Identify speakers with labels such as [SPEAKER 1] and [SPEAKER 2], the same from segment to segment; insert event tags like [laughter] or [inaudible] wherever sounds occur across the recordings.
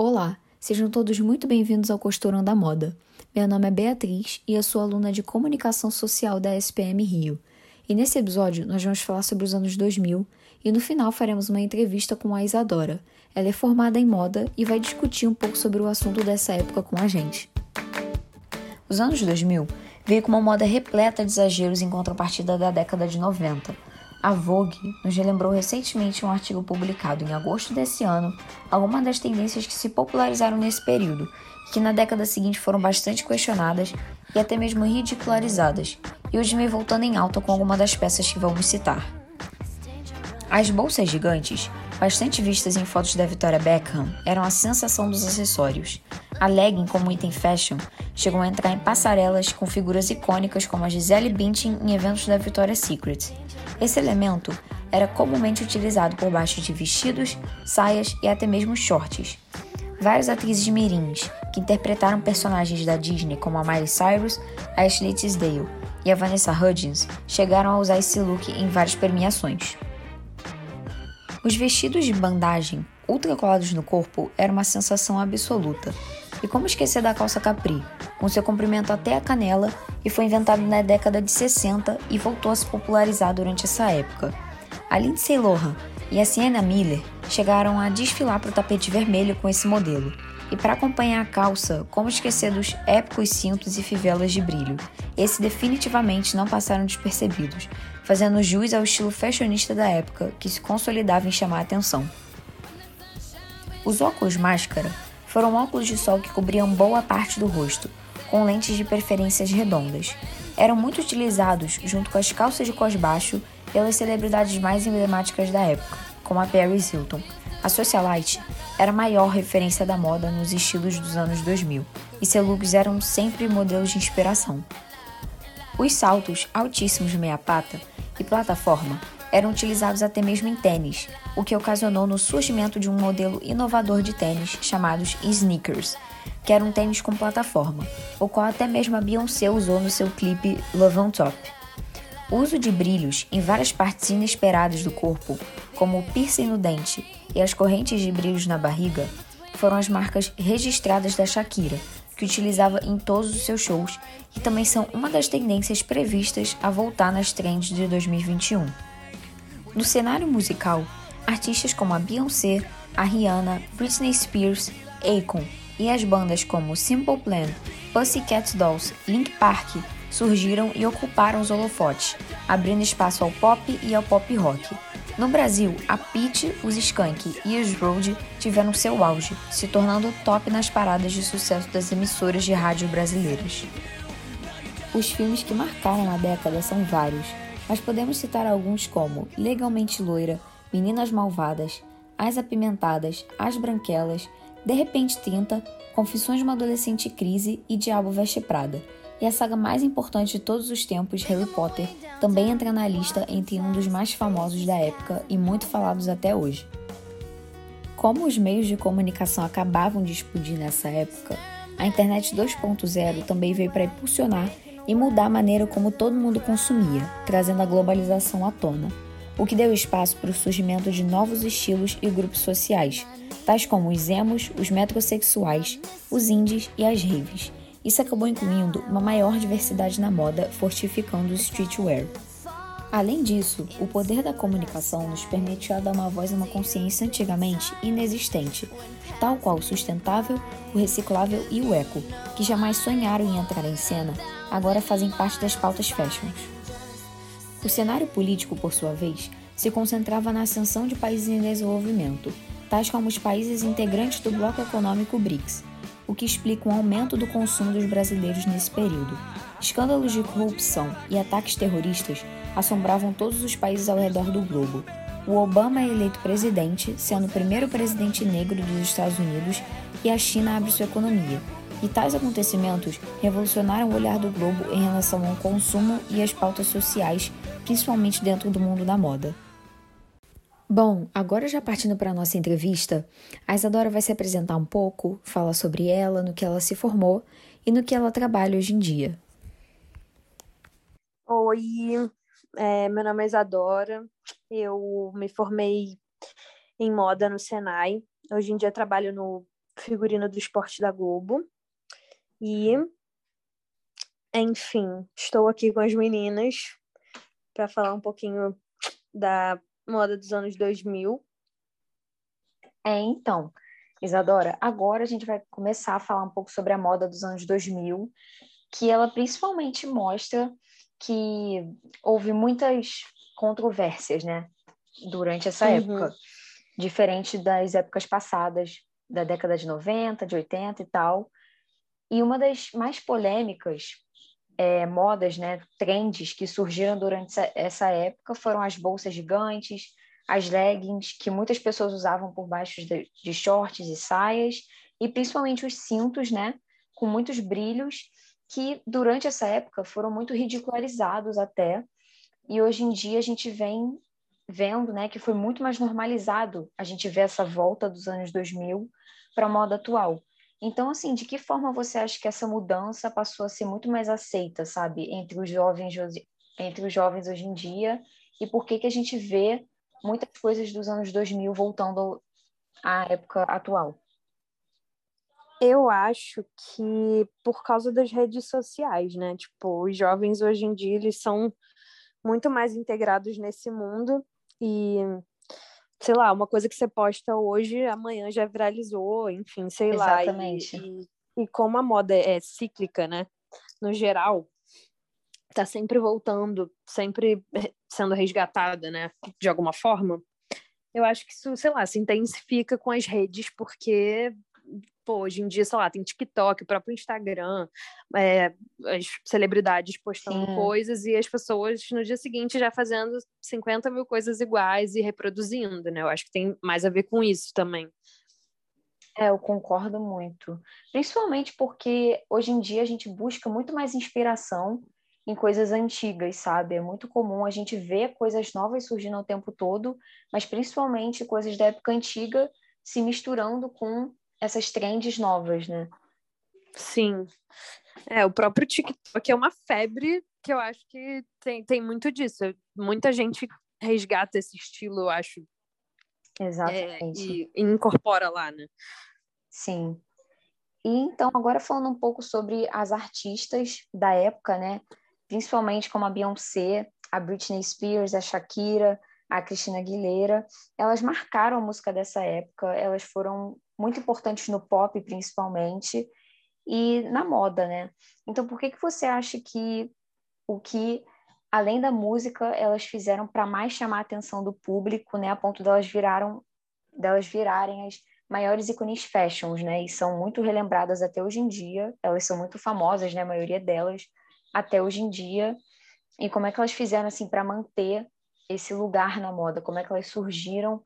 [SPEAKER 1] Olá, sejam todos muito bem-vindos ao Costurando a Moda. Meu nome é Beatriz e eu sou aluna de Comunicação Social da SPM Rio. E nesse episódio nós vamos falar sobre os anos 2000 e no final faremos uma entrevista com a Isadora. Ela é formada em moda e vai discutir um pouco sobre o assunto dessa época com a gente. Os anos 2000 veio com uma moda repleta de exageros em contrapartida da década de 90. A Vogue nos relembrou recentemente um artigo publicado em agosto desse ano algumas das tendências que se popularizaram nesse período que na década seguinte foram bastante questionadas e até mesmo ridicularizadas, e hoje vem voltando em alta com algumas das peças que vamos citar. As bolsas gigantes, bastante vistas em fotos da Victoria Beckham, eram a sensação dos acessórios. A legging, como item fashion, chegou a entrar em passarelas com figuras icônicas como a Gisele Bündchen em eventos da Victoria's Secret. Esse elemento era comumente utilizado por baixo de vestidos, saias e até mesmo shorts. Várias atrizes mirins, que interpretaram personagens da Disney como a Miley Cyrus, a Ashley Tisdale e a Vanessa Hudgens, chegaram a usar esse look em várias premiações. Os vestidos de bandagem, ultra colados no corpo, eram uma sensação absoluta. E como esquecer da calça capri, com seu comprimento até a canela e foi inventado na década de 60 e voltou a se popularizar durante essa época. A Lindsay Lohan e a Sienna Miller chegaram a desfilar para o tapete vermelho com esse modelo. E para acompanhar a calça, como esquecer dos épicos cintos e fivelas de brilho? Esses definitivamente não passaram despercebidos, fazendo jus ao estilo fashionista da época, que se consolidava em chamar a atenção. Os óculos máscara foram óculos de sol que cobriam boa parte do rosto, com lentes de preferências redondas. Eram muito utilizados junto com as calças de cos baixo pelas celebridades mais emblemáticas da época, como a Paris Hilton. A Socialite era a maior referência da moda nos estilos dos anos 2000, e seus looks eram sempre modelos de inspiração. Os saltos altíssimos de meia pata e plataforma eram utilizados até mesmo em tênis, o que ocasionou no surgimento de um modelo inovador de tênis chamados sneakers, que era um tênis com plataforma, o qual até mesmo a Beyoncé usou no seu clipe Love on Top. O uso de brilhos em várias partes inesperadas do corpo, como o piercing no dente e as correntes de brilhos na barriga, foram as marcas registradas da Shakira, que utilizava em todos os seus shows e também são uma das tendências previstas a voltar nas trends de 2021. No cenário musical, artistas como a Beyoncé, a Rihanna, Britney Spears, Akon e as bandas como Simple Plan, Pussycat Dolls, Link Park surgiram e ocuparam os holofotes, abrindo espaço ao pop e ao pop rock. No Brasil, a Pitty, os Skank e os Road tiveram seu auge, se tornando top nas paradas de sucesso das emissoras de rádio brasileiras. Os filmes que marcaram a década são vários, mas podemos citar alguns como Legalmente Loira, Meninas Malvadas, As Apimentadas, As Branquelas, De Repente 30, Confissões de uma Adolescente Crise e Diabo Veste Prada, e a saga mais importante de todos os tempos, Harry Potter, também entra na lista entre um dos mais famosos da época e muito falados até hoje. Como os meios de comunicação acabavam de explodir nessa época, a internet 2.0 também veio para impulsionar e mudar a maneira como todo mundo consumia, trazendo a globalização à tona, o que deu espaço para o surgimento de novos estilos e grupos sociais, tais como os emos, os metrosexuais, os indies e as raves, isso acabou incluindo uma maior diversidade na moda, fortificando o streetwear. Além disso, o poder da comunicação nos permitiu dar uma voz a uma consciência antigamente inexistente, tal qual o sustentável, o reciclável e o eco, que jamais sonharam em entrar em cena, agora fazem parte das pautas fashions. O cenário político, por sua vez, se concentrava na ascensão de países em desenvolvimento, tais como os países integrantes do bloco econômico BRICS, o que explica um aumento do consumo dos brasileiros nesse período. Escândalos de corrupção e ataques terroristas assombravam todos os países ao redor do globo. O Obama é eleito presidente, sendo o primeiro presidente negro dos Estados Unidos, e a China abre sua economia. E tais acontecimentos revolucionaram o olhar do globo em relação ao consumo e às pautas sociais, principalmente dentro do mundo da moda. Bom, agora já partindo para a nossa entrevista, a Isadora vai se apresentar um pouco, falar sobre ela, no que ela se formou e no que ela trabalha hoje em dia.
[SPEAKER 2] Oi, é, meu nome é Isadora, eu me formei em moda no Senai. Hoje em dia trabalho no figurino do esporte da Globo. E, enfim, estou aqui com as meninas para falar um pouquinho da moda dos anos 2000.
[SPEAKER 1] É, então, Isadora, agora a gente vai começar a falar um pouco sobre a moda dos anos 2000, que ela principalmente mostra que houve muitas controvérsias, né, durante essa uhum. época, diferente das épocas passadas, da década de 90, de 80 e tal. E uma das mais polêmicas é, modas, né, trends que surgiram durante essa época foram as bolsas gigantes, as leggings, que muitas pessoas usavam por baixo de, de shorts e saias, e principalmente os cintos, né, com muitos brilhos, que durante essa época foram muito ridicularizados até, e hoje em dia a gente vem vendo, né, que foi muito mais normalizado a gente ver essa volta dos anos 2000 para a moda atual. Então, assim, de que forma você acha que essa mudança passou a ser muito mais aceita, sabe, entre os jovens, entre os jovens hoje em dia? E por que que a gente vê muitas coisas dos anos 2000 voltando à época atual?
[SPEAKER 2] Eu acho que por causa das redes sociais, né? Tipo, os jovens hoje em dia eles são muito mais integrados nesse mundo e sei lá, uma coisa que você posta hoje, amanhã já viralizou, enfim, sei
[SPEAKER 1] Exatamente.
[SPEAKER 2] lá. E, e, e como a moda é cíclica, né? No geral, tá sempre voltando, sempre sendo resgatada, né? De alguma forma. Eu acho que isso, sei lá, se intensifica com as redes, porque pô, hoje em dia, sei lá, tem TikTok, o próprio Instagram, é, as celebridades postando Sim. coisas e as pessoas no dia seguinte já fazendo 50 mil coisas iguais e reproduzindo, né? Eu acho que tem mais a ver com isso também.
[SPEAKER 1] É, eu concordo muito. Principalmente porque hoje em dia a gente busca muito mais inspiração em coisas antigas, sabe? É muito comum a gente ver coisas novas surgindo o tempo todo, mas principalmente coisas da época antiga se misturando com essas trends novas, né?
[SPEAKER 2] Sim. É, o próprio TikTok é uma febre que eu acho que tem, tem muito disso. Muita gente resgata esse estilo, eu acho.
[SPEAKER 1] Exatamente.
[SPEAKER 2] É, e, e incorpora lá, né?
[SPEAKER 1] Sim. E então, agora falando um pouco sobre as artistas da época, né? Principalmente como a Beyoncé, a Britney Spears, a Shakira, a Cristina Aguilera, elas marcaram a música dessa época, elas foram muito importantes no pop, principalmente, e na moda, né? Então, por que, que você acha que o que, além da música, elas fizeram para mais chamar a atenção do público, né? A ponto delas viraram, delas virarem as maiores ícones fashions, né? E são muito relembradas até hoje em dia. Elas são muito famosas, né? A maioria delas até hoje em dia. E como é que elas fizeram assim para manter esse lugar na moda? Como é que elas surgiram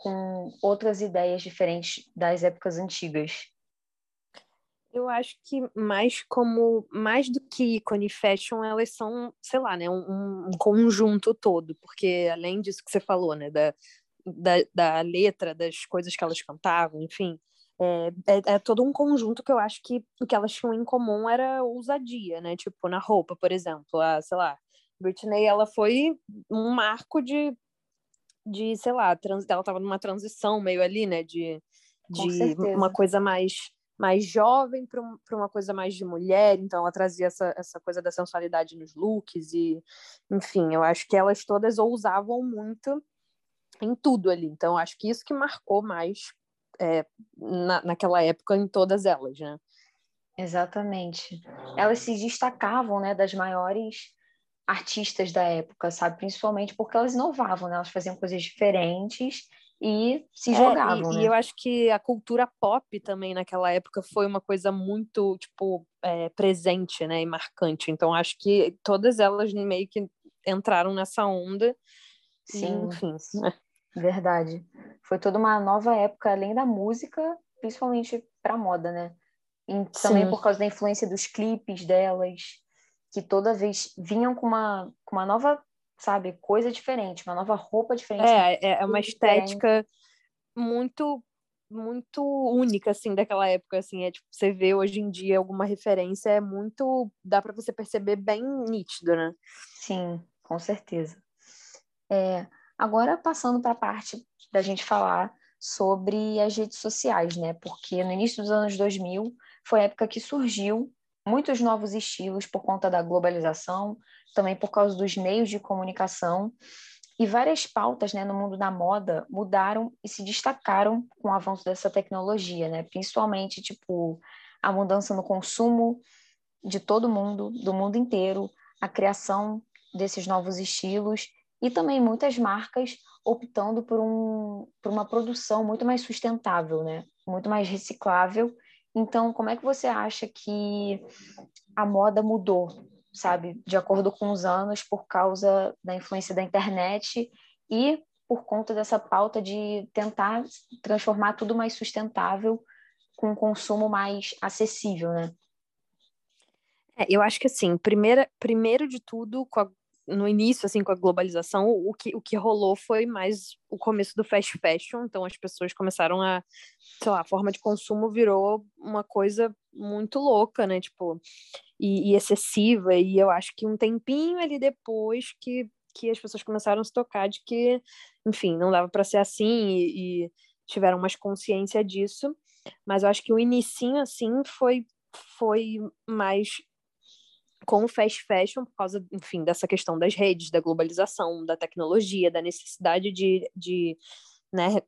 [SPEAKER 1] com outras ideias diferentes das épocas antigas?
[SPEAKER 2] Eu acho que mais como mais do que ícone fashion, elas são, sei lá, né, um, um, conjunto todo, porque além disso que você falou, né, da, da, da letra, das coisas que elas cantavam, enfim, é, é, é, todo um conjunto que eu acho que o que elas tinham em comum era ousadia, né, tipo na roupa, por exemplo, a, sei lá, Britney, ela foi um marco de de, sei lá, trans, ela estava numa transição meio ali, né, de, de uma coisa mais mais jovem para um, uma coisa mais de mulher, então ela trazia essa, essa coisa da sensualidade nos looks e, enfim, eu acho que elas todas ousavam muito em tudo ali, então acho que isso que marcou mais é, na, naquela época em todas elas, né?
[SPEAKER 1] Exatamente. Elas se destacavam, né, das maiores artistas da época, sabe? Principalmente porque elas inovavam, né? Elas faziam coisas diferentes e se jogavam.
[SPEAKER 2] É, e,
[SPEAKER 1] né?
[SPEAKER 2] e, eu acho que a cultura pop também naquela época foi uma coisa muito, tipo, é, presente, né? E marcante. Então acho que todas elas meio que entraram nessa onda.
[SPEAKER 1] Sim, e, enfim. Né? Verdade. Foi toda uma nova época, além da música, principalmente para moda, né? E também Sim. por causa da influência dos clipes delas que toda vez vinham com uma, com uma nova, sabe, coisa diferente, uma nova roupa diferente.
[SPEAKER 2] É, é, é uma estética muito muito única assim daquela época assim é tipo você vê hoje em dia alguma referência é muito dá para você perceber bem nítido né
[SPEAKER 1] sim com certeza é, agora passando para a parte da gente falar sobre as redes sociais, né? Porque no início dos anos 2000 foi a época que surgiu muitos novos estilos por conta da globalização, também por causa dos meios de comunicação. E várias pautas né, no mundo da moda mudaram e se destacaram com o avanço dessa tecnologia, né? principalmente tipo, a mudança no consumo de todo mundo, do mundo inteiro, a criação desses novos estilos e também muitas marcas optando por, um, por uma produção muito mais sustentável, né? muito mais reciclável então, como é que você acha que a moda mudou, sabe, de acordo com os anos, por causa da influência da internet e por conta dessa pauta de tentar transformar tudo mais sustentável com um consumo mais acessível, né?
[SPEAKER 2] É, eu acho que assim, primeira, primeiro de tudo, com a no início, assim, com a globalização, o que, o que rolou foi mais o começo do fast fashion, então as pessoas começaram a, sei lá, a forma de consumo virou uma coisa muito louca, né, tipo, e, e excessiva, e eu acho que um tempinho ali depois que, que as pessoas começaram a se tocar de que, enfim, não dava para ser assim, e, e tiveram mais consciência disso, mas eu acho que o inicinho, assim, foi foi mais com o fast fashion, por causa, enfim, dessa questão das redes, da globalização, da tecnologia, da necessidade de, de né,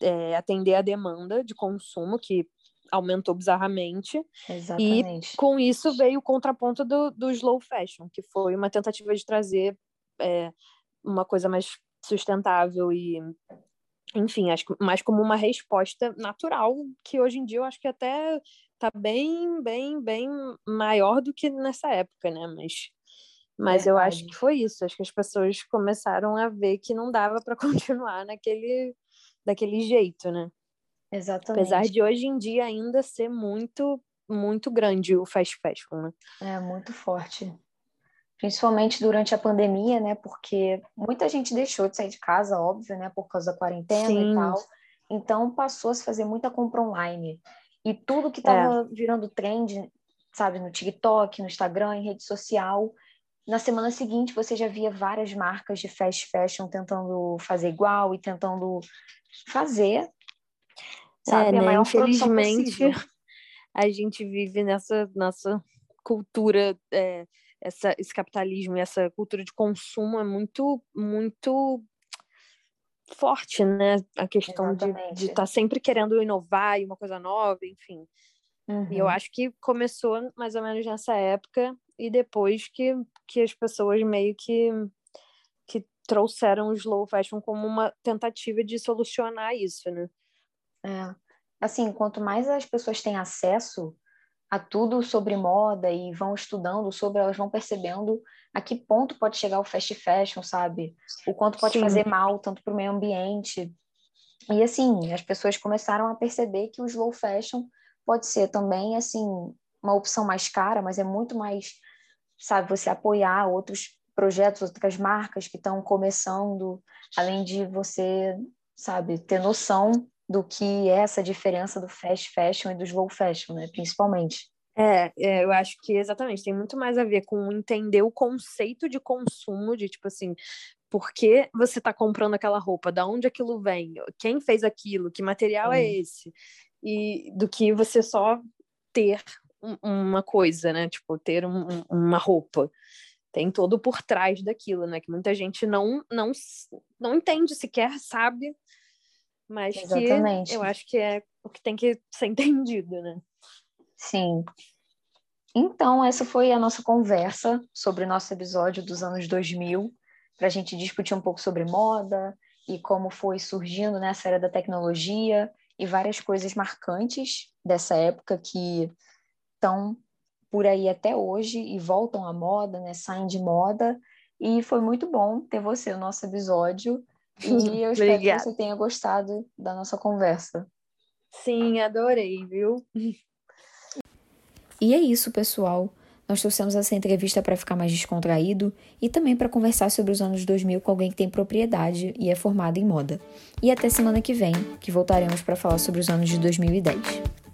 [SPEAKER 2] é, atender a demanda de consumo, que aumentou bizarramente.
[SPEAKER 1] Exatamente.
[SPEAKER 2] E com isso veio o contraponto do, do slow fashion, que foi uma tentativa de trazer é, uma coisa mais sustentável e enfim, acho que mais como uma resposta natural, que hoje em dia eu acho que até tá bem, bem, bem maior do que nessa época, né? Mas, mas eu acho que foi isso. Acho que as pessoas começaram a ver que não dava para [laughs] continuar naquele, daquele jeito, né?
[SPEAKER 1] Exatamente.
[SPEAKER 2] Apesar de hoje em dia ainda ser muito, muito grande o fast fashion, né?
[SPEAKER 1] É, muito forte. Principalmente durante a pandemia, né? Porque muita gente deixou de sair de casa, óbvio, né? Por causa da quarentena Sim. e tal. Então passou a se fazer muita compra online. E tudo que estava é. virando trend, sabe, no TikTok, no Instagram, em rede social, na semana seguinte você já via várias marcas de fast fashion tentando fazer igual e tentando fazer,
[SPEAKER 2] sabe, é, a né? maior Infelizmente, a gente vive nessa nossa cultura, é, essa, esse capitalismo e essa cultura de consumo é muito, muito forte, né? A questão Exatamente. de estar tá sempre querendo inovar e uma coisa nova, enfim. Uhum. E eu uhum. acho que começou mais ou menos nessa época e depois que, que as pessoas meio que, que trouxeram o slow fashion como uma tentativa de solucionar isso, né?
[SPEAKER 1] É. Assim, quanto mais as pessoas têm acesso a tudo sobre moda e vão estudando sobre, elas vão percebendo a que ponto pode chegar o fast fashion, sabe? O quanto pode Sim. fazer mal tanto para o meio ambiente. E assim, as pessoas começaram a perceber que o slow fashion pode ser também assim uma opção mais cara, mas é muito mais, sabe, você apoiar outros projetos, outras marcas que estão começando, além de você, sabe, ter noção do que é essa diferença do fast fashion e do slow fashion, né, principalmente.
[SPEAKER 2] É, é, eu acho que exatamente tem muito mais a ver com entender o conceito de consumo, de tipo assim, por que você está comprando aquela roupa, da onde aquilo vem, quem fez aquilo, que material é esse, e do que você só ter uma coisa, né? Tipo, ter um, uma roupa. Tem todo por trás daquilo, né? Que muita gente não, não, não entende sequer, sabe mas Exatamente. que eu acho que é o que tem que [laughs] ser entendido, né?
[SPEAKER 1] Sim. Então, essa foi a nossa conversa sobre o nosso episódio dos anos 2000, para a gente discutir um pouco sobre moda e como foi surgindo nessa era da tecnologia e várias coisas marcantes dessa época que estão por aí até hoje e voltam à moda, né? Saem de moda. E foi muito bom ter você no nosso episódio. E [laughs] eu espero que você tenha gostado da nossa conversa.
[SPEAKER 2] Sim, adorei, viu?
[SPEAKER 1] E é isso, pessoal. Nós trouxemos essa entrevista para ficar mais descontraído e também para conversar sobre os anos 2000 com alguém que tem propriedade e é formado em moda. E até semana que vem, que voltaremos para falar sobre os anos de 2010.